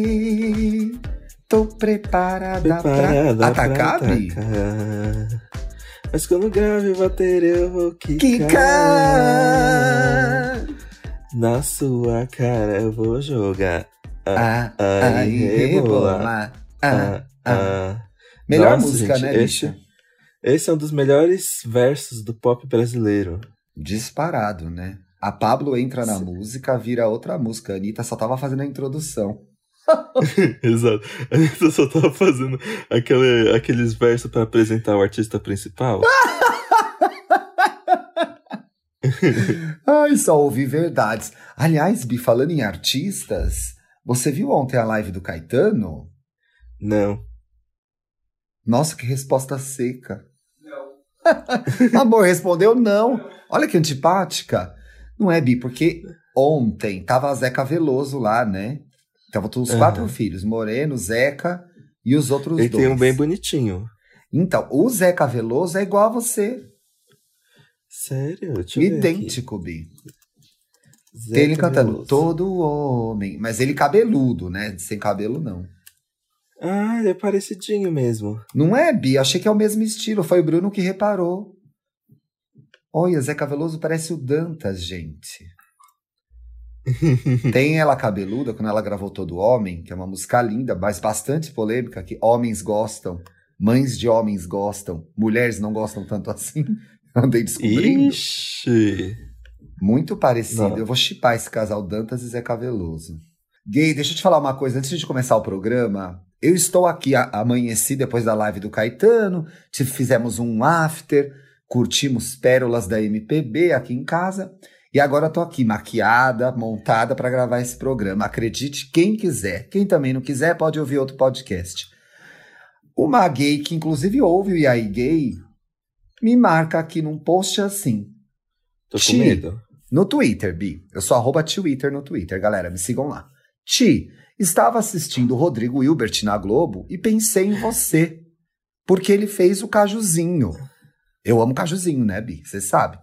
Cheguei, tô preparada, Preparada pra atacar, pra atacar. Mas quando grave bater, eu vou quicar. Quicar! Na sua cara eu vou jogar. Ah, rebola. Ah, Ah, ah. ah. Melhor Nossa, música, gente, né, esse- bicha? Esse é um dos melhores versos do pop brasileiro. Disparado, né? A Pablo entra na Sim. música, vira outra música. A Anitta só tava fazendo a introdução. Exato. A Anitta só tava fazendo aquele, aqueles versos pra apresentar o artista principal. Ai, só ouvi verdades. Aliás, Bi, falando em artistas, você viu ontem a live do Caetano? Não. Nossa, que resposta seca. Não. Amor, respondeu não. Olha que antipática. Não é, Bi, porque ontem tava a Zeca Veloso lá, né? Tava todos os quatro filhos, Moreno, Zeca e os outros Ele dois. tem um bem bonitinho. Então, o Zeca Veloso é igual a você. Sério? Deixa. Idêntico, Bi. Zeca Tem ele cantando Veloso. Todo Homem. Mas ele cabeludo, né? Sem cabelo, não. Ah, ele é parecidinho mesmo. Não é, Bi? Achei que é o mesmo estilo. Foi o Bruno que reparou. Olha, Zeca Veloso parece o Dantas, gente. Tem ela cabeluda, quando ela gravou Todo Homem, que é uma música linda, mas bastante polêmica, que homens gostam, mães de homens gostam, mulheres não gostam tanto assim. Andei descobrindo. Ixi. Muito parecido. Não. Eu vou chipar esse casal Dantas e Zeca Veloso. Gay, deixa eu te falar uma coisa. Antes de começar o programa, eu estou aqui, amanheci depois da live do Caetano. te- Fizemos um after, curtimos pérolas da MPB aqui em casa. E agora tô aqui, maquiada, montada para gravar esse programa. Acredite quem quiser. Quem também não quiser, pode ouvir outro podcast. Uma gay que inclusive ouve o E aí Gay me marca aqui num post assim. Tô com medo. No Twitter, Bi. Eu sou arroba Twitter no Twitter, galera. Me sigam lá. Ti, estava assistindo o Rodrigo Hilbert na Globo e pensei em você. Porque ele fez o cajuzinho. Eu amo cajuzinho, né, Bi? Você sabe.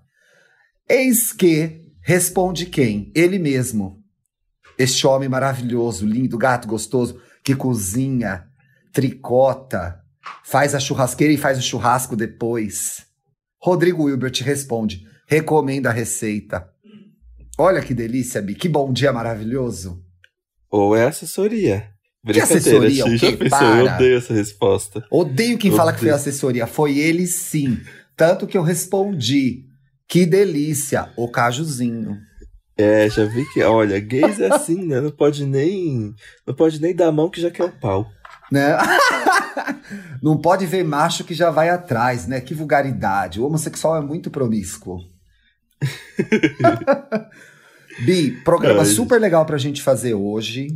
Eis que responde quem? Ele mesmo. Este homem maravilhoso, lindo, gato gostoso, que cozinha, tricota, faz a churrasqueira e faz o churrasco depois. Rodrigo Hilbert responde: recomenda a receita. Olha que delícia, Bi. Que bom dia maravilhoso. Ou é assessoria. Brincadeira, assessoria? Já pensou? Eu odeio essa resposta. Odeio quem Eu fala que foi odeio. assessoria. Foi ele sim. Tanto que eu respondi. Que delícia, o cajuzinho. É, já vi que, olha, gays é assim, né? Não pode nem. Não pode nem dar a mão que já quer o pau. Né? Não pode ver macho que já vai atrás, né? Que vulgaridade. O homossexual é muito promíscuo. Bi, programa Ai. super legal pra gente fazer hoje.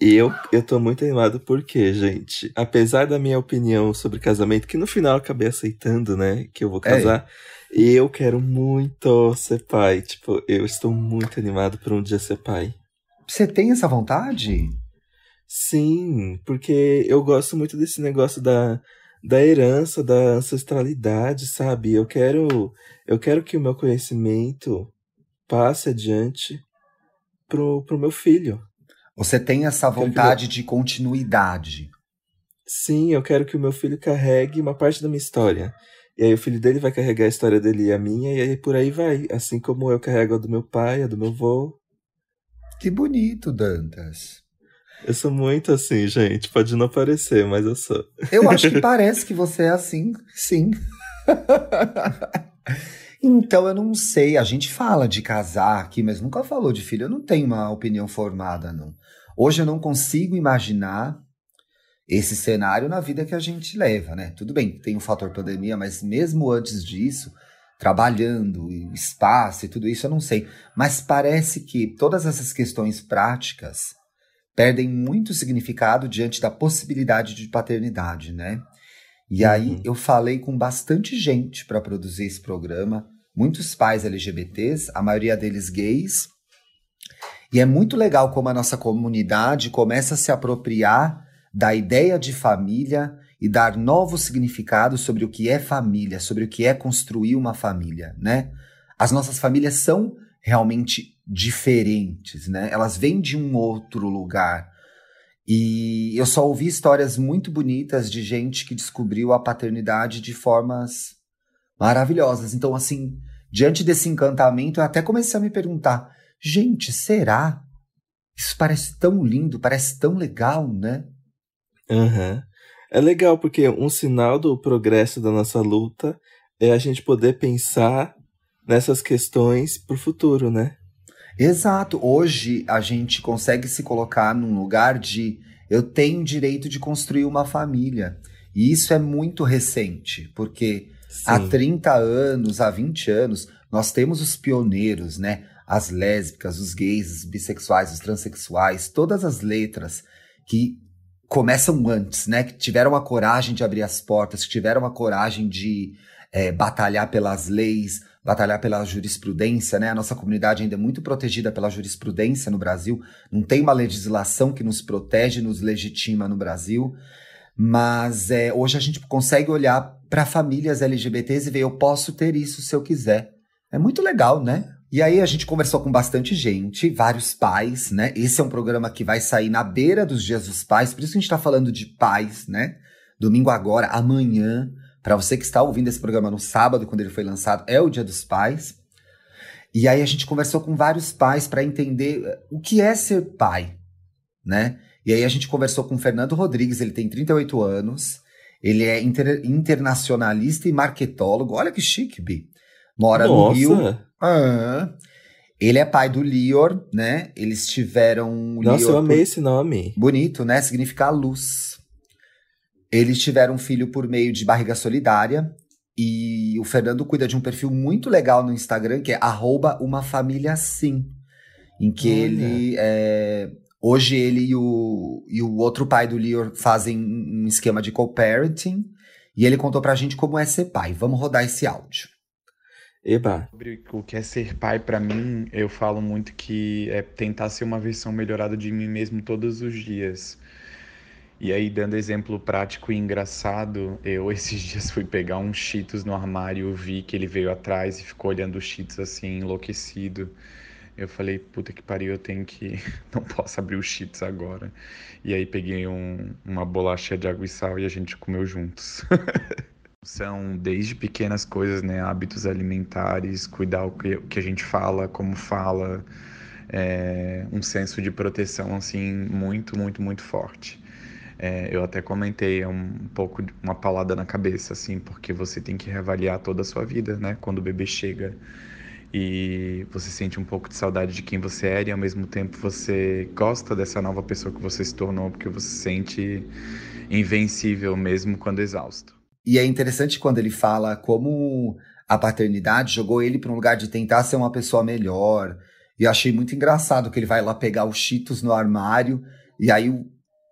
E eu, eu tô muito animado porque, gente, apesar da minha opinião sobre casamento, que no final eu acabei aceitando, né? Que eu vou É. casar, eu quero muito ser pai. Tipo, eu estou muito animado por um dia ser pai. Você tem essa vontade? Sim, porque eu gosto muito desse negócio da, da herança, da ancestralidade, sabe? Eu quero, eu quero que o meu conhecimento passe adiante pro, pro meu filho. Você tem essa vontade de continuidade. Sim, eu quero que o meu filho carregue uma parte da minha história. E aí o filho dele vai carregar a história dele e a minha, e aí por aí vai. Assim como eu carrego a do meu pai, a do meu avô. Que bonito, Dantas. Eu sou muito assim, gente. Pode não parecer, mas eu sou. Eu acho que parece que você é assim, sim. então eu não sei, a gente fala de casar aqui, mas nunca falou de filho. Eu não tenho uma opinião formada, não. Hoje eu não consigo imaginar esse cenário na vida que a gente leva, né? Tudo bem, tem o fator pandemia, mas mesmo antes disso, trabalhando, espaço e tudo isso, eu não sei. Mas parece que todas essas questões práticas perdem muito significado diante da possibilidade de paternidade, né? E aí Uhum. eu falei com bastante gente para produzir esse programa, muitos pais LGBTs, a maioria deles gays. E é muito legal como a nossa comunidade começa a se apropriar da ideia de família e dar novos significados sobre o que é família, sobre o que é construir uma família, né? As nossas famílias são realmente diferentes, né? Elas vêm de um outro lugar. E eu só ouvi histórias muito bonitas de gente que descobriu a paternidade de formas maravilhosas. Então, assim, diante desse encantamento, eu até comecei a me perguntar: gente, será? Isso parece tão lindo, parece tão legal, né? Uhum. É legal porque um sinal do progresso da nossa luta é a gente poder pensar nessas questões para o futuro, né? Exato. Hoje a gente consegue se colocar num lugar de eu tenho direito de construir uma família. E isso é muito recente, porque Sim. há 30 anos, há 20 anos, nós temos os pioneiros, né? As lésbicas, os gays, os bissexuais, os transexuais, todas as letras que começam antes, né? Que tiveram a coragem de abrir as portas, que tiveram a coragem de é, batalhar pelas leis, batalhar pela jurisprudência, né? A nossa comunidade ainda é muito protegida pela jurisprudência no Brasil. Não tem uma legislação que nos protege, nos legitima no Brasil. Mas é, hoje a gente consegue olhar para famílias LGBTs e ver, eu posso ter isso se eu quiser. É muito legal, né? E aí a gente conversou com bastante gente, vários pais, né? Esse é um programa que vai sair na beira dos dias dos pais, por isso a gente tá falando de pais, né? Domingo agora, amanhã, para você que está ouvindo esse programa no sábado, quando ele foi lançado, é o Dia dos Pais. E aí a gente conversou com vários pais para entender eh, o que é ser pai, né? E aí a gente conversou com o Fernando Rodrigues, ele tem 38 anos, ele é inter internacionalista e marketólogo. Olha que chique, Bi. Mora Nossa. no Rio. Ah, ele é pai do Lior, né? Eles tiveram. Nossa, Lior eu amei por... esse nome. Bonito, né? Significa luz. Eles tiveram um filho por meio de barriga solidária. E o Fernando cuida de um perfil muito legal no Instagram, que é uma família sim. Em que Olha. ele. É, hoje ele e o, e o outro pai do Lior fazem um esquema de co-parenting. E ele contou pra gente como é ser pai. Vamos rodar esse áudio. Eba. Sobre o que é ser pai para mim, eu falo muito que é tentar ser uma versão melhorada de mim mesmo todos os dias. E aí, dando exemplo prático e engraçado, eu esses dias fui pegar um Cheetos no armário, vi que ele veio atrás e ficou olhando os Cheetos assim, enlouquecido. Eu falei, puta que pariu, eu tenho que. Não posso abrir os Cheetos agora. E aí peguei um, uma bolacha de água e sal e a gente comeu juntos. São desde pequenas coisas, né? Hábitos alimentares, cuidar o que, o que a gente fala, como fala, é, um senso de proteção, assim, muito, muito, muito forte. É, eu até comentei um pouco uma paulada na cabeça, assim, porque você tem que reavaliar toda a sua vida, né? Quando o bebê chega e você sente um pouco de saudade de quem você era e ao mesmo tempo você gosta dessa nova pessoa que você se tornou, porque você se sente invencível mesmo quando exausto. E é interessante quando ele fala como a paternidade jogou ele para um lugar de tentar ser uma pessoa melhor. E achei muito engraçado que ele vai lá pegar os cheetos no armário e aí o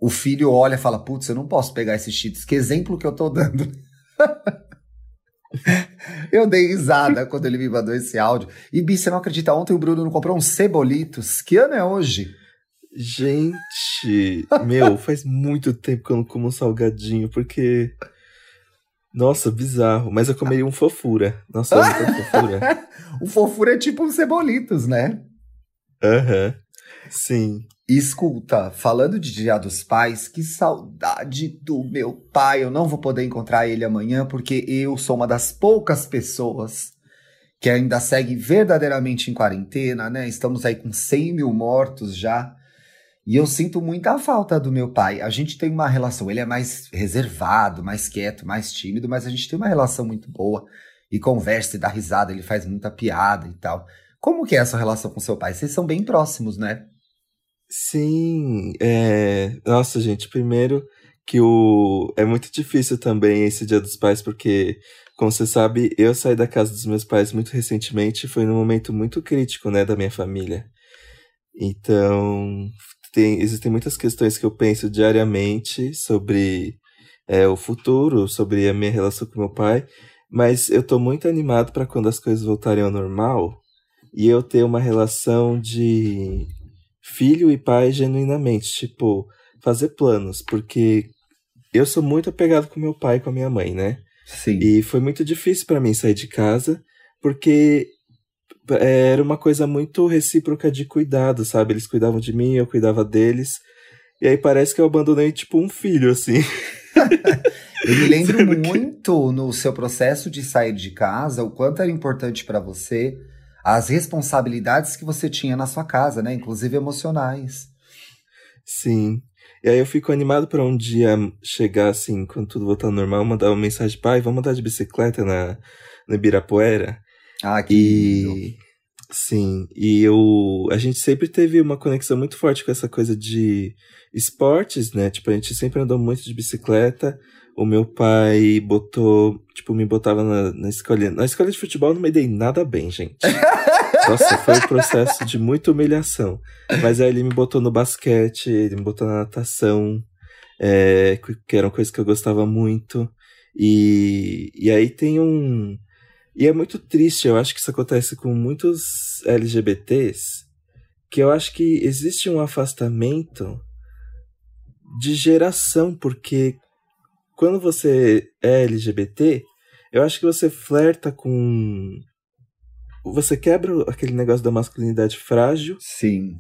o filho olha e fala: Putz, eu não posso pegar esses cheetos. Que exemplo que eu tô dando. eu dei risada quando ele me mandou esse áudio. E Bi, você não acredita? Ontem o Bruno não comprou uns cebolitos. Que ano é hoje? Gente, meu, faz muito tempo que eu não como um salgadinho, porque. Nossa, bizarro. Mas eu comeria um fofura. Nossa, eu fofura. o fofura é tipo um cebolitos, né? Aham. Uhum. Sim. Escuta, falando de Dia dos Pais, que saudade do meu pai. Eu não vou poder encontrar ele amanhã porque eu sou uma das poucas pessoas que ainda segue verdadeiramente em quarentena, né? Estamos aí com 100 mil mortos já. E eu sinto muita falta do meu pai. A gente tem uma relação, ele é mais reservado, mais quieto, mais tímido, mas a gente tem uma relação muito boa. E conversa e dá risada, ele faz muita piada e tal. Como que é essa relação com seu pai? Vocês são bem próximos, né? Sim, é... Nossa, gente, primeiro que o... é muito difícil também esse Dia dos Pais, porque, como você sabe, eu saí da casa dos meus pais muito recentemente, foi num momento muito crítico, né, da minha família. Então, tem, existem muitas questões que eu penso diariamente sobre é, o futuro, sobre a minha relação com meu pai, mas eu tô muito animado para quando as coisas voltarem ao normal e eu ter uma relação de filho e pai genuinamente, tipo, fazer planos, porque eu sou muito apegado com meu pai e com a minha mãe, né? Sim. E foi muito difícil para mim sair de casa, porque é, era uma coisa muito recíproca de cuidado, sabe? Eles cuidavam de mim, eu cuidava deles. E aí parece que eu abandonei tipo um filho, assim. eu me lembro muito no seu processo de sair de casa o quanto era importante para você as responsabilidades que você tinha na sua casa, né? Inclusive emocionais. Sim. E aí eu fico animado para um dia chegar assim, quando tudo voltar ao normal, mandar uma mensagem, pai, vamos andar de bicicleta na, na Ibirapuera. Ah, que e... Sim, e eu, a gente sempre teve uma conexão muito forte com essa coisa de esportes, né? Tipo, a gente sempre andou muito de bicicleta. O meu pai botou, tipo, me botava na, na. Na escola de futebol não me dei nada bem, gente. Nossa, foi um processo de muita humilhação. Mas aí ele me botou no basquete, ele me botou na natação, é, que eram coisas que eu gostava muito. E, e aí tem um. E é muito triste, eu acho que isso acontece com muitos LGBTs, que eu acho que existe um afastamento de geração, porque quando você é LGBT, eu acho que você flerta com. Você quebra aquele negócio da masculinidade frágil. Sim.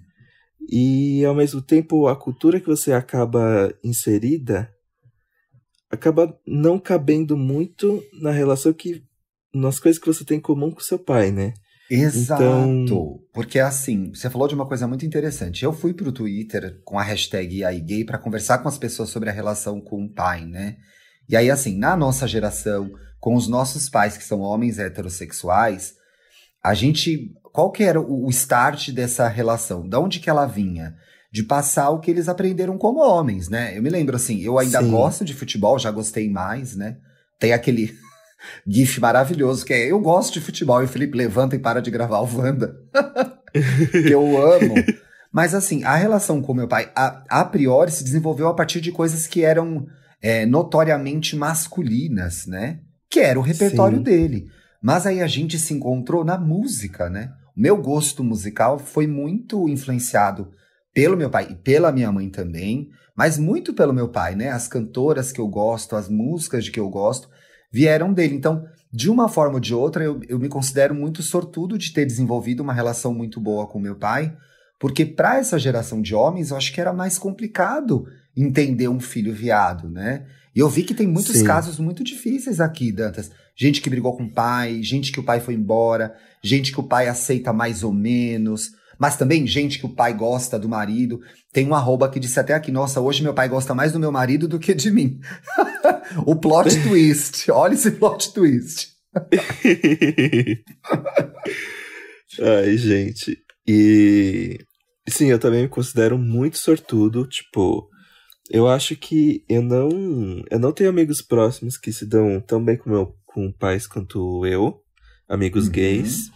E ao mesmo tempo, a cultura que você acaba inserida acaba não cabendo muito na relação que. Nas coisas que você tem em comum com seu pai, né? Exato. Então... Porque assim, você falou de uma coisa muito interessante. Eu fui pro Twitter com a hashtag gay para conversar com as pessoas sobre a relação com o pai, né? E aí, assim, na nossa geração, com os nossos pais que são homens heterossexuais, a gente. Qual que era o start dessa relação? De onde que ela vinha? De passar o que eles aprenderam como homens, né? Eu me lembro assim, eu ainda Sim. gosto de futebol, já gostei mais, né? Tem aquele gif maravilhoso que é eu gosto de futebol e o Felipe levanta e para de gravar o Wanda. que eu amo. Mas assim, a relação com meu pai, a, a priori, se desenvolveu a partir de coisas que eram é, notoriamente masculinas, né? Que era o repertório Sim. dele. Mas aí a gente se encontrou na música, né? O meu gosto musical foi muito influenciado pelo meu pai e pela minha mãe também, mas muito pelo meu pai, né? As cantoras que eu gosto, as músicas de que eu gosto, vieram dele. Então, de uma forma ou de outra, eu, eu me considero muito sortudo de ter desenvolvido uma relação muito boa com meu pai, porque para essa geração de homens, eu acho que era mais complicado entender um filho viado, né? E eu vi que tem muitos Sim. casos muito difíceis aqui, Dantas. Gente que brigou com o pai, gente que o pai foi embora, gente que o pai aceita mais ou menos, mas também gente que o pai gosta do marido. Tem um arroba que disse até aqui, nossa, hoje meu pai gosta mais do meu marido do que de mim. o plot twist, olha esse plot twist. Ai, gente. E sim, eu também me considero muito sortudo, tipo, eu acho que eu não. Eu não tenho amigos próximos que se dão tão bem com, meu, com pais quanto eu. Amigos uhum. gays.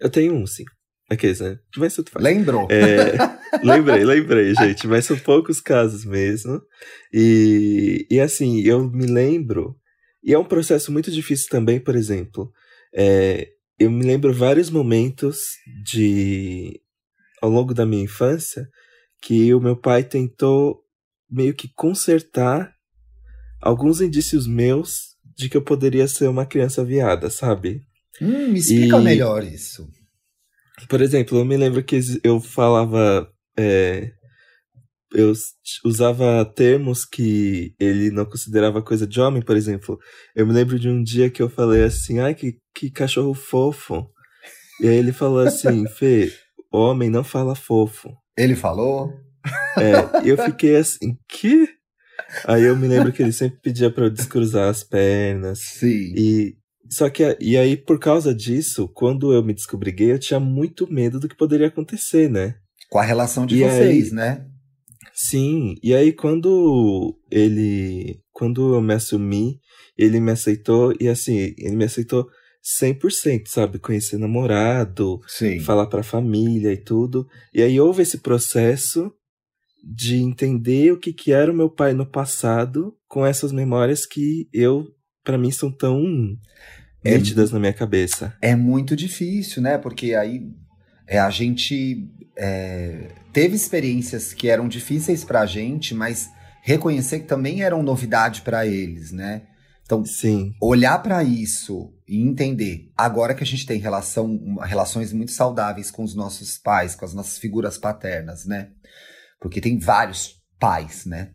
Eu tenho um, sim. Aqueles, né? Mas tudo faz. Lembrou? É, lembrei, lembrei, gente. Mas são poucos casos mesmo. E, e assim, eu me lembro. E é um processo muito difícil também, por exemplo. É, eu me lembro vários momentos de. ao longo da minha infância que o meu pai tentou meio que consertar alguns indícios meus de que eu poderia ser uma criança viada, sabe? Hum, me explica e, melhor isso. Por exemplo, eu me lembro que eu falava. É, eu usava termos que ele não considerava coisa de homem, por exemplo. Eu me lembro de um dia que eu falei assim: ai, que, que cachorro fofo. E aí ele falou assim: Fê, homem não fala fofo. Ele falou? É, eu fiquei assim, que? Aí eu me lembro que ele sempre pedia para eu descruzar as pernas. Sim. E só que e aí por causa disso, quando eu me descobri gay, eu tinha muito medo do que poderia acontecer, né? Com a relação de e vocês, aí, né? Sim. E aí quando ele, quando eu me assumi, ele me aceitou e assim, ele me aceitou 100%, sabe? Conhecer namorado, Sim. falar pra família e tudo. E aí houve esse processo de entender o que, que era o meu pai no passado com essas memórias que eu, para mim, são tão é, nítidas na minha cabeça. É muito difícil, né? Porque aí é, a gente é, teve experiências que eram difíceis pra gente, mas reconhecer que também eram novidade para eles, né? Então, Sim. olhar para isso e entender, agora que a gente tem relação, relações muito saudáveis com os nossos pais, com as nossas figuras paternas, né? Porque tem vários pais, né?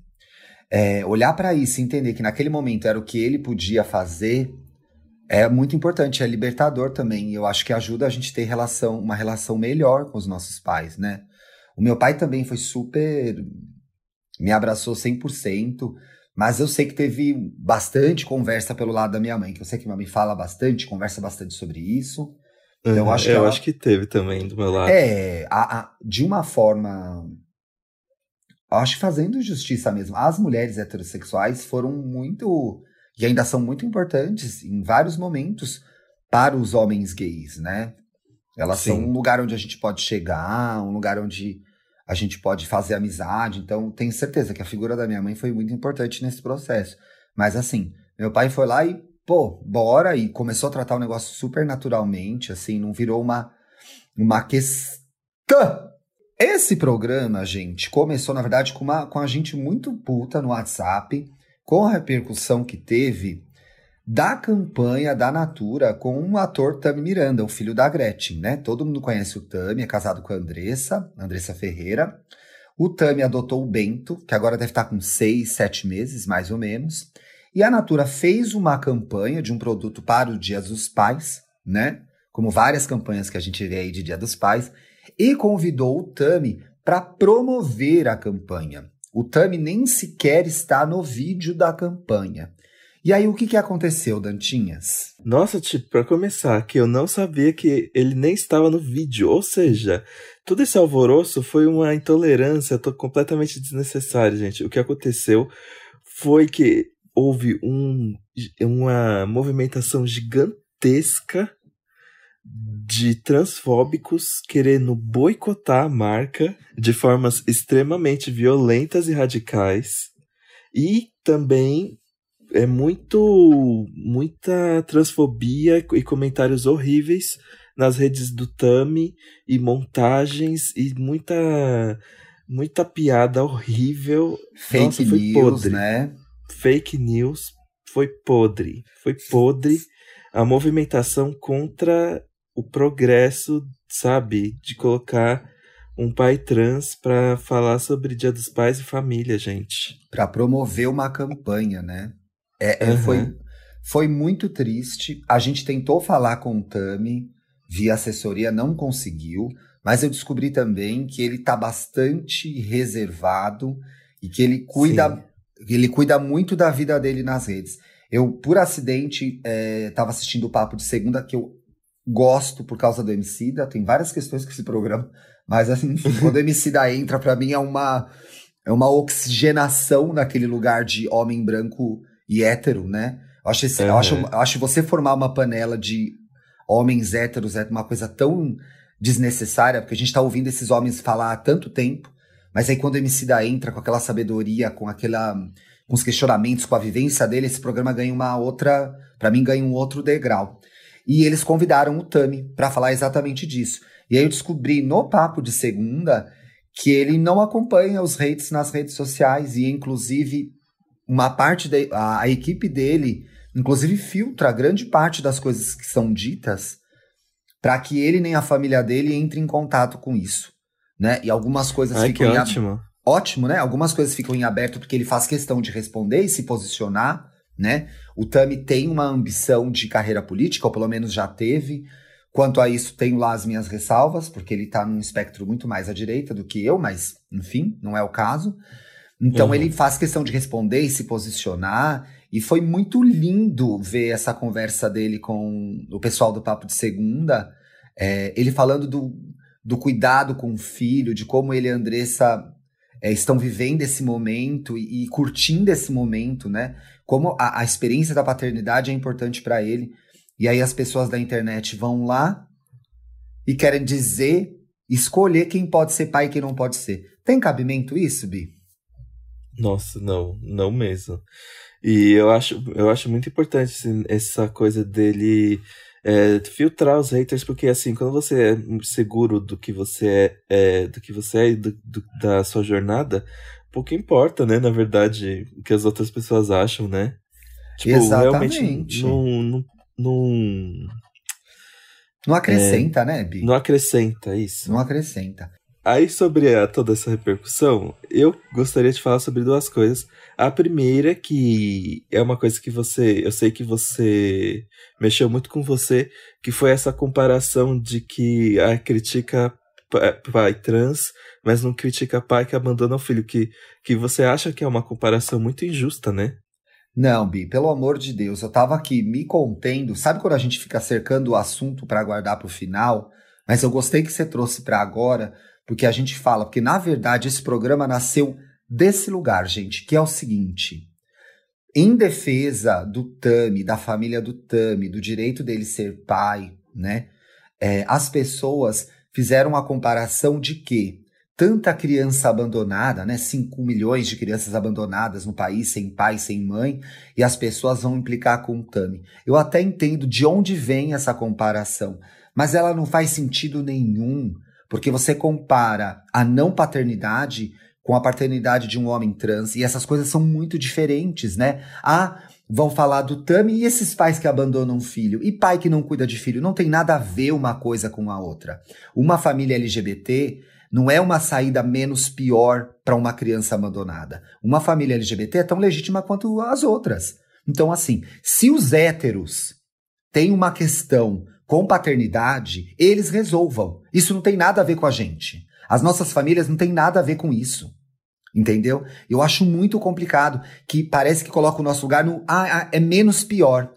É, olhar para isso e entender que naquele momento era o que ele podia fazer é muito importante, é libertador também. Eu acho que ajuda a gente a ter relação, uma relação melhor com os nossos pais, né? O meu pai também foi super. me abraçou 100%. Mas eu sei que teve bastante conversa pelo lado da minha mãe, que eu sei que minha mãe fala bastante, conversa bastante sobre isso. Então, eu acho que, eu ela... acho que teve também do meu lado. É, a, a, de uma forma. Acho que fazendo justiça mesmo. As mulheres heterossexuais foram muito. E ainda são muito importantes em vários momentos para os homens gays, né? Elas Sim. são um lugar onde a gente pode chegar, um lugar onde a gente pode fazer amizade. Então, tenho certeza que a figura da minha mãe foi muito importante nesse processo. Mas assim, meu pai foi lá e, pô, bora, e começou a tratar o negócio super naturalmente, assim, não virou uma, uma questão. Esse programa, gente, começou, na verdade, com, uma, com a gente muito puta no WhatsApp, com a repercussão que teve da campanha da Natura com o um ator Tami Miranda, o filho da Gretchen, né? Todo mundo conhece o Tami, é casado com a Andressa, Andressa Ferreira. O Tami adotou o Bento, que agora deve estar com seis, sete meses, mais ou menos. E a Natura fez uma campanha de um produto para o Dia dos Pais, né? Como várias campanhas que a gente vê aí de Dia dos Pais, e convidou o Tami para promover a campanha. O Tami nem sequer está no vídeo da campanha. E aí, o que, que aconteceu, Dantinhas? Nossa, tipo, pra começar, que eu não sabia que ele nem estava no vídeo. Ou seja, todo esse alvoroço foi uma intolerância completamente desnecessária, gente. O que aconteceu foi que houve um, uma movimentação gigantesca de transfóbicos querendo boicotar a marca de formas extremamente violentas e radicais. E também é muito muita transfobia e comentários horríveis nas redes do Tami e montagens e muita muita piada horrível. Fake Nossa, foi news, podre. né? Fake news foi podre. Foi podre a movimentação contra o progresso, sabe, de colocar um pai trans para falar sobre Dia dos Pais e família, gente. Para promover uma campanha, né? É, uhum. foi, foi muito triste. A gente tentou falar com o Tami via assessoria, não conseguiu. Mas eu descobri também que ele está bastante reservado e que ele cuida, ele cuida muito da vida dele nas redes. Eu, por acidente, estava é, assistindo o Papo de Segunda, que eu gosto por causa do Emicida. Tem várias questões com esse programa, mas assim, quando o Emicida entra, para mim é uma, é uma oxigenação naquele lugar de homem branco e hétero, né? Eu acho, esse, uhum. eu acho, eu acho você formar uma panela de homens héteros é uma coisa tão desnecessária, porque a gente tá ouvindo esses homens falar há tanto tempo, mas aí quando o MC da entra com aquela sabedoria, com aquela com os questionamentos, com a vivência dele, esse programa ganha uma outra, para mim ganha um outro degrau. E eles convidaram o Tami para falar exatamente disso. E aí eu descobri no papo de segunda que ele não acompanha os hates nas redes sociais e inclusive uma parte da a, a equipe dele, inclusive, filtra grande parte das coisas que são ditas para que ele nem a família dele entre em contato com isso, né? E algumas coisas Ai, ficam que ótimo. ótimo, né? Algumas coisas ficam em aberto porque ele faz questão de responder e se posicionar, né? O Tami tem uma ambição de carreira política, ou pelo menos já teve. Quanto a isso, tenho lá as minhas ressalvas, porque ele está num espectro muito mais à direita do que eu, mas, enfim, não é o caso. Então uhum. ele faz questão de responder e se posicionar. E foi muito lindo ver essa conversa dele com o pessoal do Papo de Segunda. É, ele falando do, do cuidado com o filho, de como ele e a Andressa é, estão vivendo esse momento e, e, curtindo esse momento, né? Como a, a experiência da paternidade é importante para ele. E aí as pessoas da internet vão lá e querem dizer, escolher quem pode ser pai e quem não pode ser. Tem cabimento isso, Bi? Nossa, não, não mesmo. E eu acho, eu acho muito importante assim, essa coisa dele é, filtrar os haters, porque assim, quando você é seguro do que você é, é do que você é e do, do, da sua jornada, pouco importa, né, na verdade, o que as outras pessoas acham, né? Tipo, Exatamente. realmente não, não, Num. Não acrescenta, é, né, Bi? Não acrescenta, isso. Não acrescenta. Aí, sobre a, toda essa repercussão, eu gostaria de falar sobre duas coisas. A primeira, que é uma coisa que você. Eu sei que você mexeu muito com você, que foi essa comparação de que a critica pai trans, mas não critica pai que abandona o filho. Que, que você acha que é uma comparação muito injusta, né? Não, Bi, pelo amor de Deus, eu tava aqui me contendo. Sabe quando a gente fica cercando o assunto para guardar pro final? Mas eu gostei que você trouxe para agora porque a gente fala, porque na verdade esse programa nasceu desse lugar, gente, que é o seguinte: em defesa do Tami, da família do Tami, do direito dele ser pai, né? É, as pessoas fizeram uma comparação de que tanta criança abandonada, né? 5 milhões de crianças abandonadas no país, sem pai, sem mãe, e as pessoas vão implicar com o Tami. Eu até entendo de onde vem essa comparação, mas ela não faz sentido nenhum porque você compara a não paternidade com a paternidade de um homem trans e essas coisas são muito diferentes, né? Ah, vão falar do Tami e esses pais que abandonam filho e pai que não cuida de filho, não tem nada a ver uma coisa com a outra. Uma família LGBT não é uma saída menos pior para uma criança abandonada. Uma família LGBT é tão legítima quanto as outras. Então, assim, se os héteros têm uma questão com paternidade, eles resolvam. Isso não tem nada a ver com a gente. As nossas famílias não têm nada a ver com isso. Entendeu? Eu acho muito complicado que parece que coloca o nosso lugar no ah, ah, é menos pior.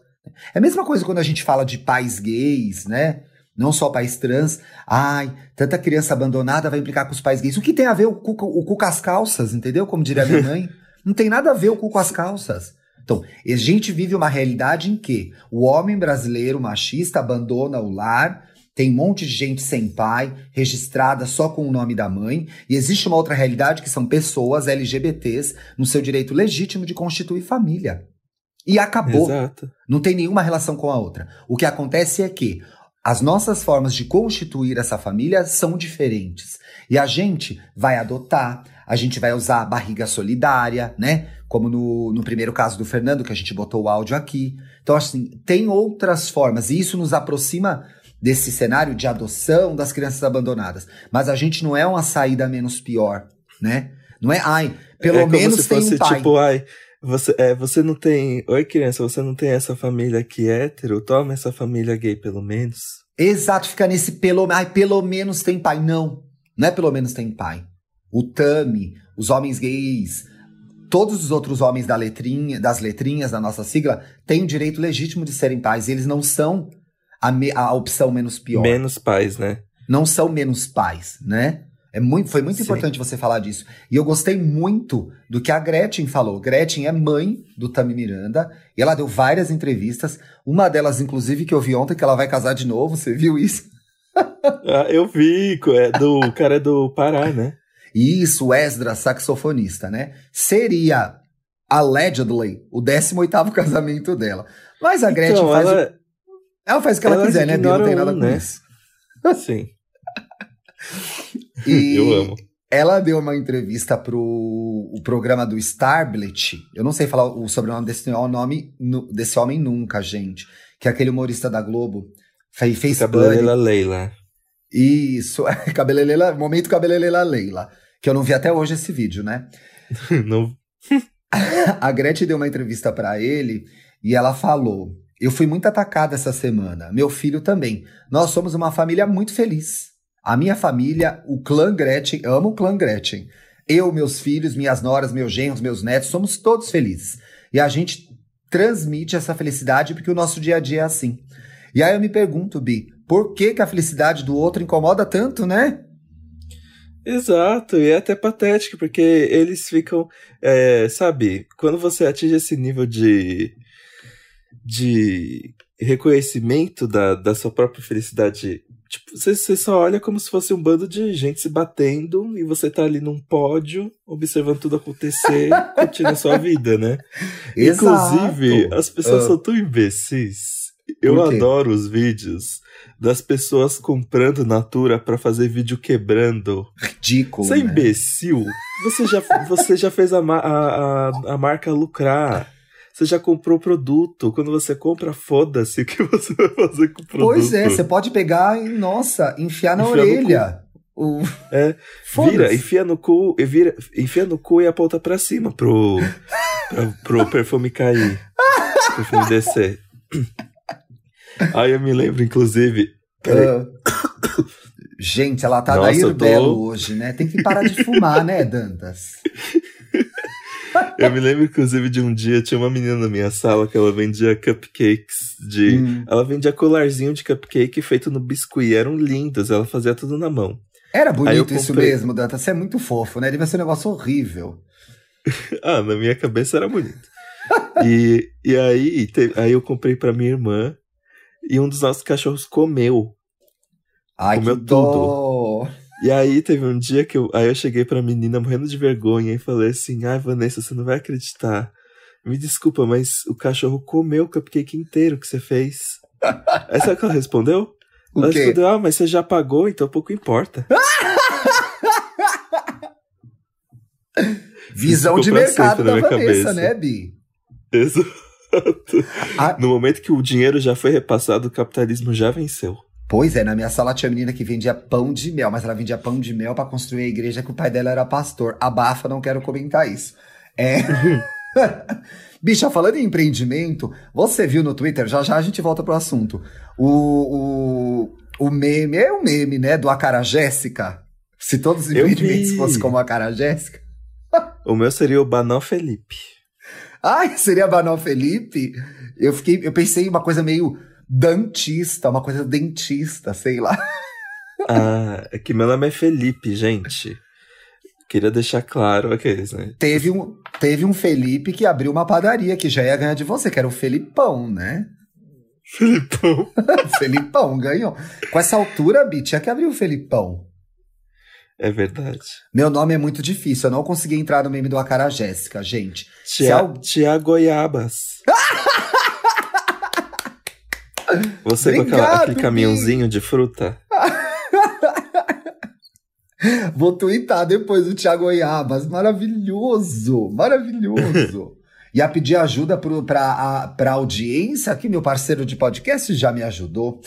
É a mesma coisa quando a gente fala de pais gays, né? Não só pais trans. Ai, tanta criança abandonada vai implicar com os pais gays. O que tem a ver o cu, o cu com as calças, entendeu? Como diria minha mãe. Não tem nada a ver o cu com as calças. Então, a gente vive uma realidade em que o homem brasileiro machista abandona o lar, tem um monte de gente sem pai, registrada só com o nome da mãe, e existe uma outra realidade que são pessoas LGBTs no seu direito legítimo de constituir família. E acabou. Exato. Não tem nenhuma relação com a outra. O que acontece é que as nossas formas de constituir essa família são diferentes. E a gente vai adotar, a gente vai usar a barriga solidária, né? Como no, no primeiro caso do Fernando, que a gente botou o áudio aqui. Então, assim, tem outras formas. E isso nos aproxima desse cenário de adoção das crianças abandonadas. Mas a gente não é uma saída menos pior, né? Não é, ai, pelo é menos se tem fosse, um pai. Tipo, ai, você, é, você não tem. Oi, criança, você não tem essa família aqui hétero? Toma essa família gay, pelo menos. Exato, fica nesse pelo, ai, pelo menos tem pai. Não, não é pelo menos tem pai. O Tami, os homens gays, todos os outros homens da letrinha, das letrinhas da nossa sigla têm o direito legítimo de serem pais. Eles não são a, me, a opção menos pior. Menos pais, né? Não são menos pais, né? É muito, foi muito Sim. importante você falar disso. E eu gostei muito do que a Gretchen falou. Gretchen é mãe do Tami Miranda e ela deu várias entrevistas. Uma delas, inclusive, que eu vi ontem, que ela vai casar de novo. Você viu isso? Ah, eu vi, é do o cara é do Pará, né? Isso, Esdra, saxofonista, né? Seria, allegedly, o 18º casamento dela. Mas a Gretchen Então, faz, o, ela, ela faz o que ela, elas quiser, né? Bia? Não tem nada ignoram com um, né? isso. sim, E eu amo. ela deu uma entrevista pro o programa do Starblet. Eu não sei falar o sobrenome desse nome, nu- desse homem nunca, gente. Que é aquele humorista da Globo. Fe- Fez Bunny. Leila. Isso, cabelelela, momento cabelelela Leila. Que eu não vi até hoje esse vídeo, né? Não, A Gretchen deu uma entrevista pra ele e ela falou: Eu fui muito atacada essa semana, meu filho também. Nós somos uma família muito feliz. A minha família, o clã Gretchen, amo o clã Gretchen. Eu, meus filhos, minhas noras, meus genros, meus netos, somos todos felizes. E a gente transmite essa felicidade porque o nosso dia a dia é assim. E aí eu me pergunto, Bi, por que, que a felicidade do outro incomoda tanto, né? Exato, e é até patético, porque eles ficam, é, sabe, quando você atinge esse nível de, de reconhecimento da, da sua própria felicidade, tipo, você, você só olha como se fosse um bando de gente se batendo e você tá ali num pódio, observando tudo acontecer, curtindo a sua vida, né? Inclusive, Exato. as pessoas Ah. são tão imbecis. Eu adoro os vídeos das pessoas comprando Natura pra fazer vídeo quebrando Ridículo. você é né? imbecil? Você já, você já fez a, a, a, a marca lucrar. Você já comprou o produto. Quando você compra, foda-se o que você vai fazer com o produto. Pois é, você pode pegar e, nossa, enfiar na Enfiar orelha. O... É, Vira, enfia no cu, e vira, enfia no cu e aponta pra cima pro, pra- pro perfume cair. perfume descer. Aí eu me lembro, inclusive. Ah. Gente, ela tá Nossa, da eu tô- Irbelo hoje, né? Tem que parar de fumar, né, Dantas? Eu me lembro, inclusive, de um dia tinha uma menina na minha sala que ela vendia cupcakes de. Hum. Ela vendia colarzinho de cupcake feito no biscuit. Eram lindos, ela fazia tudo na mão. Era bonito eu isso comprei. mesmo, Dantas. Você é muito fofo, né? Devia ser um negócio horrível. Ah, na minha cabeça era bonito. e, e aí, te- aí eu comprei pra minha irmã e um dos nossos cachorros comeu. Ai, Comeu que dó. E aí teve um dia que eu, aí eu cheguei pra menina morrendo de vergonha e falei assim: Ai, Vanessa, você não vai acreditar. Me desculpa, mas o cachorro comeu o cupcake inteiro que você fez. aí sabe o que ela respondeu? O ela quê? respondeu: Ah, mas você já pagou, então pouco importa. Visão de mercado da Vanessa, cabeça. né, Bi? Exato. Ah, No momento que o dinheiro já foi repassado, o capitalismo já venceu. Pois é, na minha sala tinha menina que vendia pão de mel, mas ela vendia pão de mel pra construir a igreja que o pai dela era pastor. Abafa, não quero comentar isso. É. Bicha, falando em empreendimento, você viu no Twitter, já já a gente volta pro assunto. O, o, o meme, é o meme, né, do Acara Jéssica. Se todos os empreendimentos fossem como a Acara Jéssica. O meu seria o Banal Felipe. Ai, seria Banal Felipe? Eu fiquei, eu pensei em uma coisa meio dentista, uma coisa dentista, sei lá. Ah, é que meu nome é Felipe, gente. Queria deixar claro aqueles, né? Teve um, teve um Felipe que abriu uma padaria que já ia ganhar de você, que era o Felipão, né? Felipão. Felipão ganhou. Com essa altura, Bi, tinha que abrir o Felipão. É verdade. Meu nome é muito difícil, eu não consegui entrar no meme do Acara Jéssica, gente. Tia, al- tia Goiabas. Você com aquela- Obrigado, aquele caminhãozinho de fruta? Vou twittar depois do Thiago Oiabas. Maravilhoso, maravilhoso. Ia pedir ajuda pro, pra, a, pra audiência, que meu parceiro de podcast já me ajudou.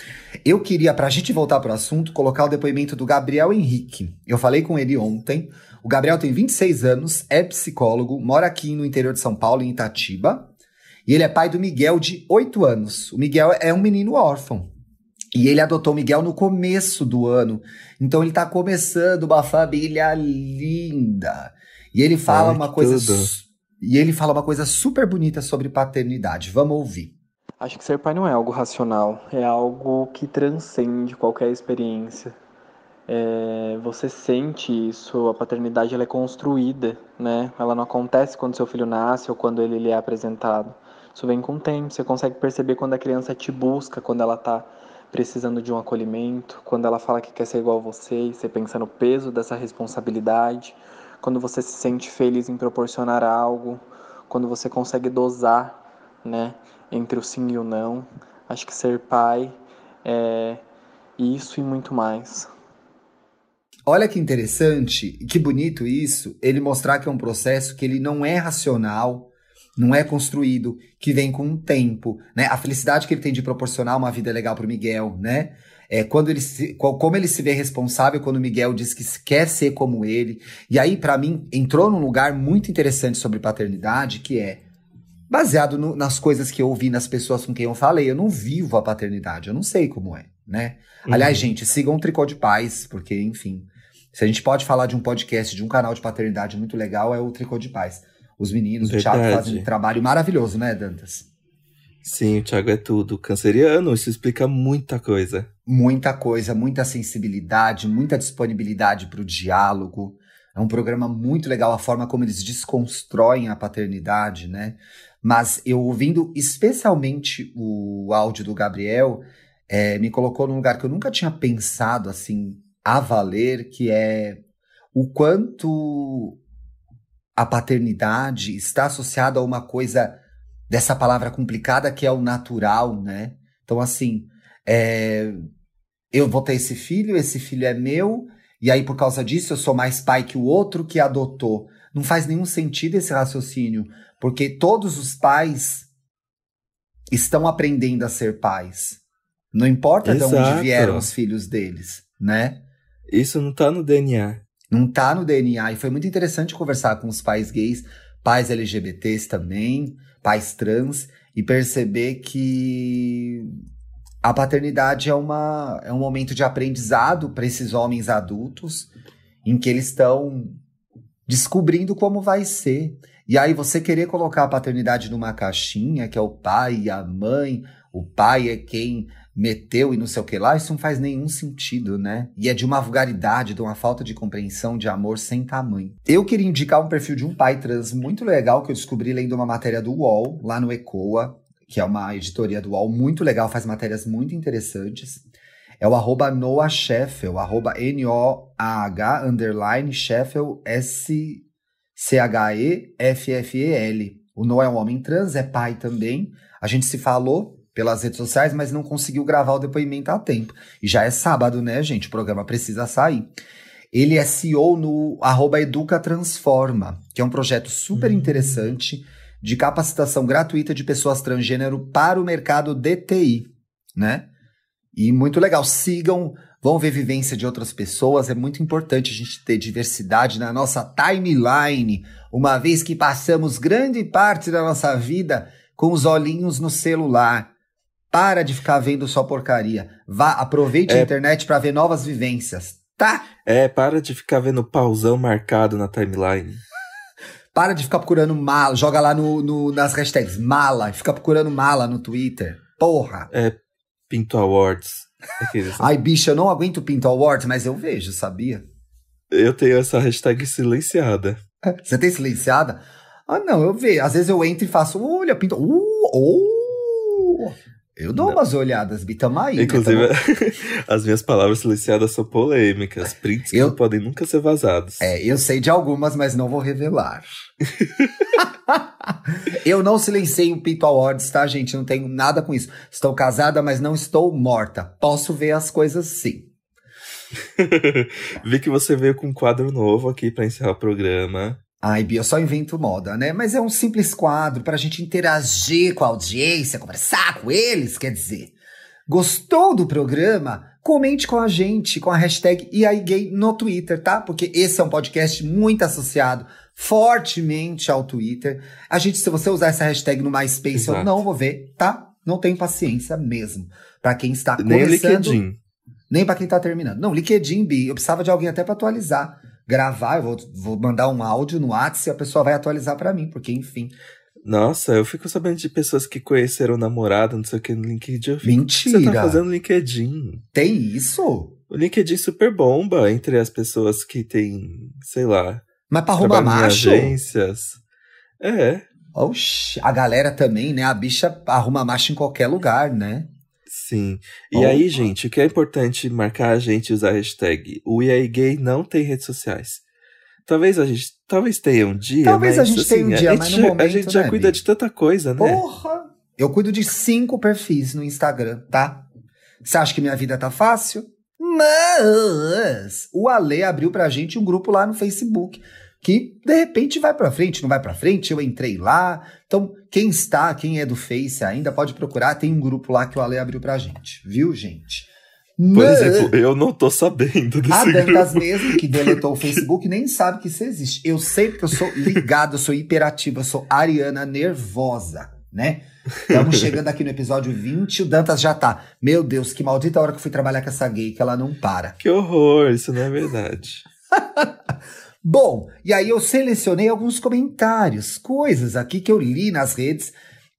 Eu queria, pra gente voltar pro assunto, colocar o depoimento do Gabriel Henrique. Eu falei com ele ontem. O Gabriel tem 26 anos, é psicólogo, mora aqui no interior de São Paulo, em Itatiba. E ele é pai do Miguel, de 8 anos. O Miguel é um menino órfão. E ele adotou o Miguel no começo do ano. Então ele tá começando uma família linda. E ele fala Ai, uma coisa. E ele fala uma coisa super bonita sobre paternidade. Vamos ouvir. Acho que ser pai não é algo racional, é algo que transcende qualquer experiência. É, você sente isso, a paternidade ela é construída, né? Ela não acontece quando seu filho nasce ou quando ele lhe é apresentado. Isso vem com o tempo, você consegue perceber quando a criança te busca, quando ela está precisando de um acolhimento, quando ela fala que quer ser igual a você, e você pensa no peso dessa responsabilidade, quando você se sente feliz em proporcionar algo, quando você consegue dosar, né, entre o sim e o não. Acho que ser pai é isso e muito mais. Olha que interessante e que bonito isso, ele mostrar que é um processo que ele não é racional, não é construído, que vem com o tempo, né? A felicidade que ele tem de proporcionar uma vida legal pro Miguel, né? É, quando ele se, como ele se vê responsável quando o Miguel diz que quer ser como ele. E aí, pra mim, entrou num lugar muito interessante sobre paternidade, que é baseado no- nas coisas que eu ouvi nas pessoas com quem eu falei. Eu não vivo a paternidade, eu não sei como é, né? Aliás, Uhum. gente, sigam o Tricô de Paz, porque, enfim, se a gente pode falar de um podcast, de um canal de paternidade muito legal, é o Tricô de Paz. Os meninos, o Thiago Verdade. fazem um trabalho maravilhoso, né, Dantas? Sim, o Thiago é tudo. Canceriano, isso explica muita coisa. Muita coisa, muita sensibilidade, muita disponibilidade para o diálogo. É um programa muito legal a forma como eles desconstroem a paternidade, né? Mas eu ouvindo especialmente o áudio do Gabriel, é, me colocou num lugar que eu nunca tinha pensado assim a valer, que é o quanto a paternidade está associada a uma coisa dessa palavra complicada que é o natural, né? Então, assim, é, eu vou ter esse filho, esse filho é meu, e aí por causa disso eu sou mais pai que o outro que adotou. não faz nenhum sentido esse raciocínio, porque todos os pais estão aprendendo a ser pais. Não importa Exato. de onde vieram os filhos deles, né? Isso não tá no DNA. Não tá no DNA. E foi muito interessante conversar com os pais gays, pais LGBTs também, pais trans, e perceber que a paternidade é, uma, é um momento de aprendizado para esses homens adultos, em que eles estão descobrindo como vai ser. E aí você querer colocar a paternidade numa caixinha, que é o pai e a mãe, o pai é quem meteu e não sei o que lá, isso não faz nenhum sentido, né? E é de uma vulgaridade, de uma falta de compreensão, de amor sem tamanho. Eu queria indicar um perfil de um pai trans muito legal que eu descobri lendo uma matéria do UOL, lá no ECOA, que é uma editoria do UOL muito legal, faz matérias muito interessantes. É o arroba Noah Sheffel, arroba N-O-A-H, underline, Sheffel, S-C-H-E-F-F-E-L. O Noah é um homem trans, é pai também. A gente se falou pelas redes sociais, mas não conseguiu gravar o depoimento a tempo. E já é sábado, né, gente? O programa precisa sair. Ele é CEO no arroba Educa Transforma, que é um projeto super interessante de capacitação gratuita de pessoas transgênero para o mercado DTI, né? E muito legal. Sigam, vão ver vivência de outras pessoas. É muito importante a gente ter diversidade na nossa timeline, uma vez que passamos grande parte da nossa vida com os olhinhos no celular. Para de ficar vendo só porcaria. Vá, aproveite É. a internet para ver novas vivências, tá? É, para de ficar vendo pausão marcado na timeline. Para de ficar procurando mala. Joga lá no, no- nas hashtags mala. Fica procurando mala no Twitter. Porra. Pinto Awards. Aqueles- Ai, bicha, eu não aguento Pinto Awards, mas eu vejo, sabia? Eu tenho essa hashtag silenciada. Você tem silenciada? Ah, não, eu vejo. Às vezes eu entro e faço, olha, Pinto. Uh, oh. Eu dou Não. umas olhadas, Bi, tamo aí. né? Inclusive, Tamo- as minhas palavras silenciadas são polêmicas. Prints que Eu- não podem nunca ser vazados. É, eu sei de algumas, mas não vou revelar. eu não silenciei o Pinto Awards, tá, gente? Não tenho nada com isso. Estou casada, mas não estou morta. Posso ver as coisas sim. Vi que você veio com um quadro novo aqui pra encerrar o programa. Ai, Bia, eu só invento moda, né? Mas é um simples quadro pra gente interagir com a audiência, conversar com eles, quer dizer. Gostou do programa? Comente com a gente, com a hashtag IAIGay no Twitter, tá? Porque esse é um podcast muito associado fortemente ao Twitter. A gente, se você usar essa hashtag no MySpace, eu Exato. não vou ver, tá? Não tenho paciência mesmo. Pra quem está Nem começando... LinkedIn. Nem pra quem tá terminando. Não, LinkedIn, Bi, eu precisava de alguém até pra atualizar. Gravar, eu vou, vou mandar um áudio no WhatsApp e a pessoa vai atualizar pra mim, porque enfim. Nossa, eu fico sabendo de pessoas que conheceram namorado, não sei o que, no LinkedIn. Eu fico, o que você tá Mentira! fazendo no LinkedIn? Tem isso? O LinkedIn super bomba entre as pessoas que têm, sei lá, Mas pra em macho? agências. É, Oxi, a galera também, né? A bicha arruma macho em qualquer lugar, né? Sim. E Opa. aí, gente, o que é importante marcar a gente e usar a hashtag? O IAI Gay não tem redes sociais. Talvez a gente, talvez tenha um dia, Talvez a mas, gente tenha um assim, dia, a mas no gente- momento, A gente já né, cuida Bi? de tanta coisa, né? Porra! Eu cuido de cinco perfis no Instagram, tá? Você acha que minha vida tá fácil? Mas o Ale abriu pra gente um grupo lá no Facebook que de repente vai pra frente, não vai pra frente. Eu entrei lá. Então, quem está, quem é do Face ainda pode procurar, tem um grupo lá que o Ale abriu pra gente, viu, gente? Por Mas- exemplo, eu não tô sabendo desse a grupo. Dantas mesmo, que deletou o Facebook, nem sabe que isso existe. Eu sei porque eu sou ligado, eu sou hiperativa, eu sou ariana nervosa, né? Estamos chegando aqui no episódio 20, o Dantas já tá. Meu Deus, que maldita hora que eu fui trabalhar com essa gay, que ela não para. Que horror, isso não é verdade. Bom, e aí eu selecionei alguns comentários, coisas aqui que eu li nas redes,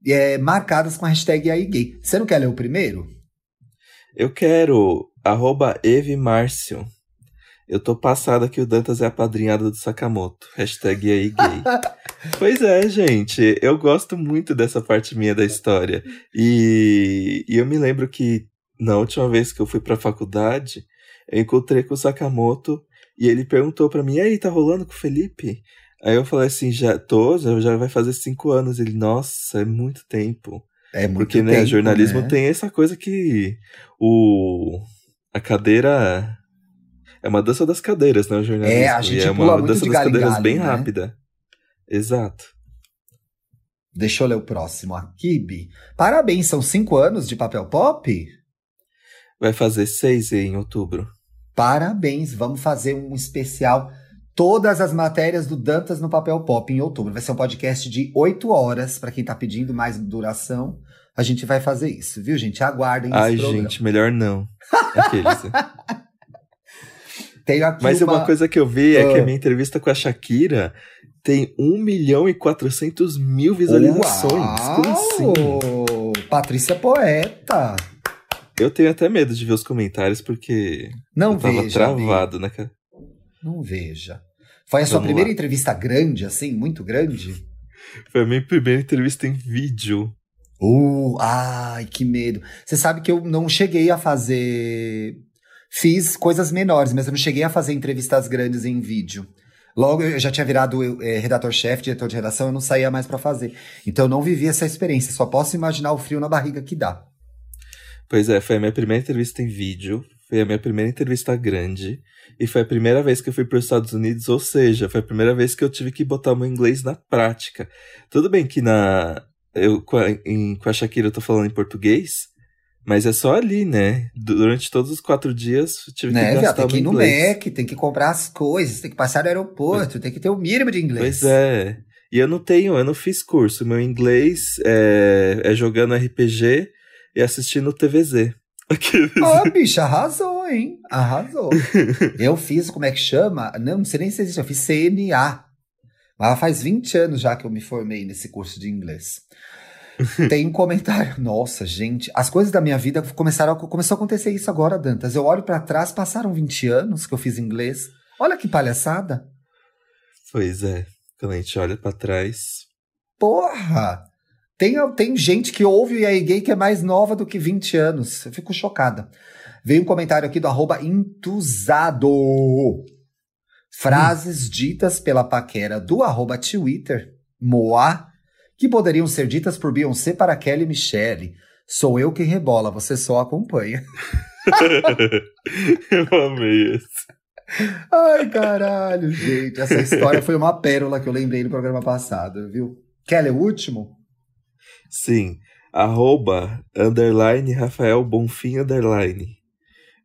é, marcadas com a hashtag aí gay. Você não quer ler o primeiro? Eu quero arroba Eve Márcio. Eu tô passada que o Dantas é a padrinhada do Sakamoto. Hashtag aí gay. pois é, gente. Eu gosto muito dessa parte minha da história. E, e eu me lembro que na última vez que eu fui pra faculdade, eu encontrei com o Sakamoto e ele perguntou pra mim, e aí, tá rolando com o Felipe? Aí eu falei assim, já tô, já, vai fazer cinco anos. Ele, nossa, é muito tempo. É muito Porque, né, tempo, jornalismo né? tem essa coisa que o a cadeira é uma dança das cadeiras, né, o jornalismo. É, a gente é uma dança das galho cadeiras galho, bem né? rápida. Exato. Deixa eu ler o próximo aqui, Bi. Parabéns, são cinco anos de papel pop? Vai fazer seis em outubro. Parabéns, vamos fazer um especial. Todas as matérias do Dantas no Papel Pop em outubro. Vai ser um podcast de oito horas, para quem tá pedindo mais duração. A gente vai fazer isso, viu, gente? Aguardem Ai, gente, melhor não. Aqueles. Tenho aqui Mas uma... uma coisa que eu vi é que Ah. a minha entrevista com a Shakira tem 1 milhão e 400 mil visualizações. Como assim? Uau! Patrícia Poeta. Eu tenho até medo de ver os comentários, porque Não eu tava veja, travado, né, cara? Não veja. Foi a sua Vamos primeira lá. entrevista grande, assim, muito grande? Foi a minha primeira entrevista em vídeo. Uh, ai, que medo. Você sabe que eu não cheguei a fazer. Fiz coisas menores, mas eu não cheguei a fazer entrevistas grandes em vídeo. Logo, eu já tinha virado eh, redator-chefe, diretor de redação, eu não saía mais pra fazer. Então, eu não vivi essa experiência. Só posso imaginar o frio na barriga que dá. Pois é, foi a minha primeira entrevista em vídeo, foi a minha primeira entrevista grande, e foi a primeira vez que eu fui para os Estados Unidos, ou seja, foi a primeira vez que eu tive que botar o meu inglês na prática. Tudo bem que na eu com a, em- com a Shakira eu tô falando em português, mas é só ali, né? Durante todos os quatro dias eu tive Né, que gastar Tem que ir no. Mac, tem que comprar as coisas, tem que passar no aeroporto, tem que ter o mínimo de inglês. Pois é. E eu não tenho, eu não fiz curso. Meu inglês é, é jogando RPG e assistindo TVZ. Ó, bicha, arrasou, hein? Arrasou. eu fiz, como é que chama? Não, não sei nem se existe, eu fiz CNA. Mas faz 20 anos já que eu me formei nesse curso de inglês. Tem um comentário. Nossa, gente, as coisas da minha vida começaram a, começou a acontecer isso agora, Dantas. Eu olho pra trás, passaram 20 anos que eu fiz inglês. Olha que palhaçada. Pois é. Quando a gente olha pra trás. Porra! Tem, tem gente que ouve o EA Gay que é mais nova do que 20 anos. Eu fico chocada. Veio um comentário aqui do arroba. Frases ditas pela paquera do arroba Twitter, Moa, que poderiam ser ditas por Beyoncé para Kelly Michelle. Sou eu quem rebola, você só acompanha. eu amei esse. Ai, caralho, gente. Essa história foi uma pérola que eu lembrei no programa passado, viu? Kelly, é o último? Sim. Arroba, underline, Rafael Bonfim, underline.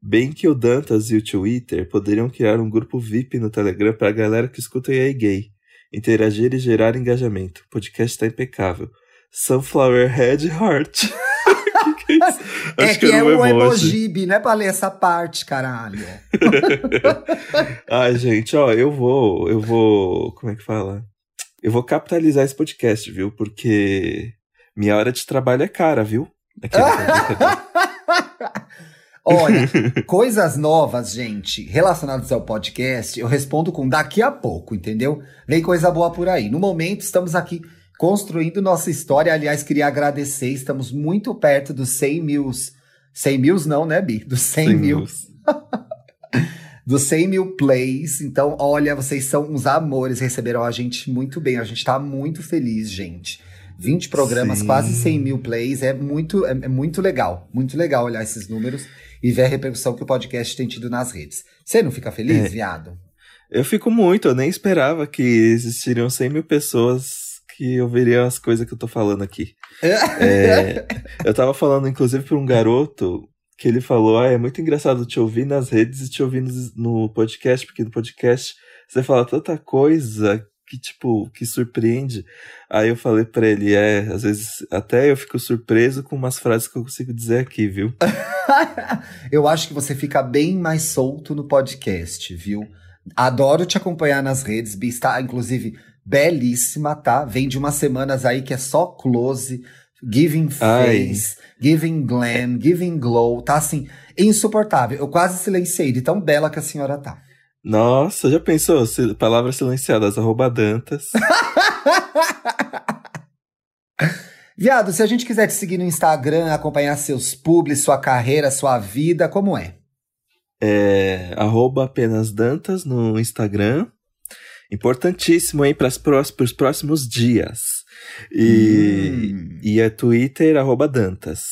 Bem que o Dantas e o Twitter poderiam criar um grupo VIP no Telegram pra galera que escuta EA Gay. Interagir e gerar engajamento. O podcast tá impecável. Sunflower Head Heart. que que é isso? é Acho que, é era um emoji, não é pra ler essa parte, caralho. Ai, gente, ó, eu vou, eu vou, como é que fala? Eu vou capitalizar esse podcast, viu? Porque minha hora de trabalho é cara, viu? Olha, coisas novas, gente, relacionadas ao podcast, eu respondo com daqui a pouco, entendeu? Vem coisa boa por aí. No momento, estamos aqui construindo nossa história. Aliás, queria agradecer, estamos muito perto dos 100 mil. 100 mil não, né, Bi? Dos 100 Sem mil. Dos 100 mil plays. Então, olha, vocês são uns amores, receberam a gente muito bem. A gente tá muito feliz, gente. 20 programas, Sim. quase 100 mil plays. É muito, é, é muito legal. Muito legal olhar esses números e ver a repercussão que o podcast tem tido nas redes. Você não fica feliz, É. viado? Eu fico muito, eu nem esperava que existiriam 100 mil pessoas que ouviriam as coisas que eu tô falando aqui. É, eu tava falando, inclusive, pra um garoto que ele falou: Ah, é muito engraçado te ouvir nas redes e te ouvir no, no podcast, porque no podcast você fala tanta coisa que, tipo, que surpreende. Aí eu falei pra ele: É, às vezes até eu fico surpreso com umas frases que eu consigo dizer aqui, viu? eu acho que você fica bem mais solto no podcast, viu? Adoro te acompanhar nas redes, Bi. Está, inclusive, belíssima, tá? Vem de umas semanas aí que é só close, giving Ai. face, giving glam, giving glow. Tá assim, insuportável. Eu quase silenciei de tão bela que a senhora tá. Nossa, já pensou? Palavras silenciadas, arroba Dantas. Viado, se a gente quiser te seguir no Instagram, acompanhar seus publis, sua carreira, sua vida, como é? É, arroba apenas Dantas no Instagram. Importantíssimo, hein, para os próximos dias. E, Hum. e é Twitter, arroba Dantas.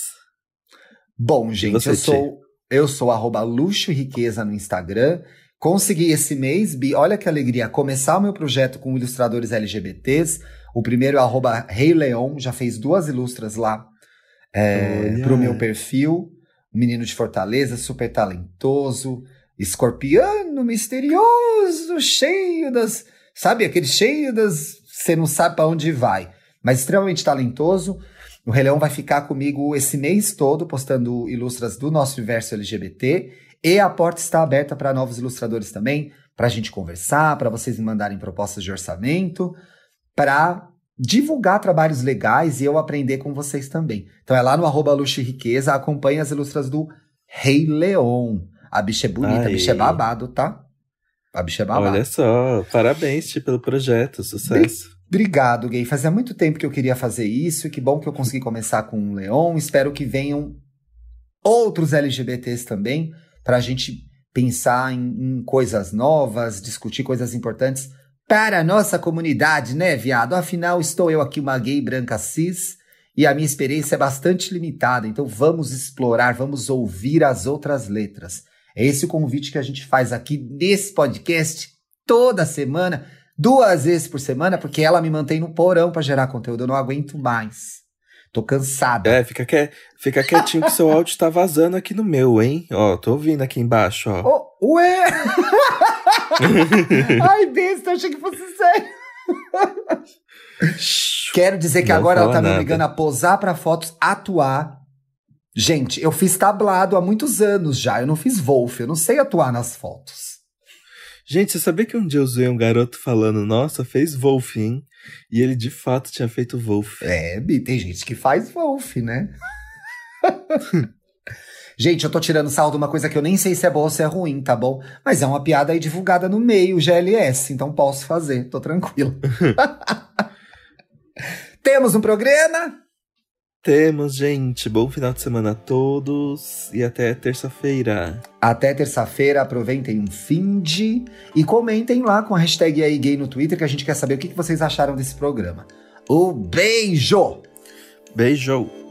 Bom, gente, você, eu sou eu sou arroba luxo e riqueza no Instagram. Consegui esse mês, Bi, olha que alegria, começar o meu projeto com ilustradores LGBTs. O primeiro é arroba Rei Leon, já fez duas ilustras lá é, pro meu perfil. Menino de Fortaleza, super talentoso, escorpiano, misterioso, cheio das. Sabe, aquele cheio das. Você não sabe para onde vai, mas extremamente talentoso. O Rei Leão vai ficar comigo esse mês todo, postando ilustras do nosso universo LGBT. E a porta está aberta para novos ilustradores também, para a gente conversar, para vocês me mandarem propostas de orçamento, para divulgar trabalhos legais e eu aprender com vocês também. Então é lá no arroba Luxo e Riqueza, acompanhe as ilustras do Rei Leon. A bicha é bonita, Aê. a bicha é babado, tá? A bicha é babado. Olha só, parabéns pelo projeto, sucesso. Obrigado, Gay. Fazia muito tempo que eu queria fazer isso. Que bom que eu consegui começar com o Leon. Espero que venham outros LGBTs também, para a gente pensar em, em coisas novas, discutir coisas importantes para a nossa comunidade, né, viado? Afinal, estou eu aqui, uma gay branca cis, e a minha experiência é bastante limitada, então vamos explorar, vamos ouvir as outras letras. É esse o convite que a gente faz aqui nesse podcast toda semana, duas vezes por semana, porque ela me mantém no porão para gerar conteúdo, eu não aguento mais. Tô cansada. É, fica, que... fica quietinho que seu áudio tá vazando aqui no meu, hein? Ó, tô ouvindo aqui embaixo, ó. Oh, ué! Ai, besta, achei que fosse sério. Quero dizer que não agora ela tá nada. me ligando a posar para fotos, atuar. Gente, eu fiz tablado há muitos anos já. Eu não fiz Wolf, eu não sei atuar nas fotos. Gente, você sabia que um dia eu usei um garoto falando, nossa, fez Wolf, hein? E ele de fato tinha feito Wolf. É, tem gente que faz Wolf, né? gente, eu tô tirando sal de uma coisa que eu nem sei se é boa ou se é ruim, tá bom? Mas é uma piada aí divulgada no meio, GLS, então posso fazer, tô tranquilo. Temos um programa? Temos, gente. Bom final de semana a todos e até terça-feira. Até terça-feira, aproveitem um fim de e comentem lá com a hashtag aí gay no Twitter que a gente quer saber o que vocês acharam desse programa. O beijo! Beijo!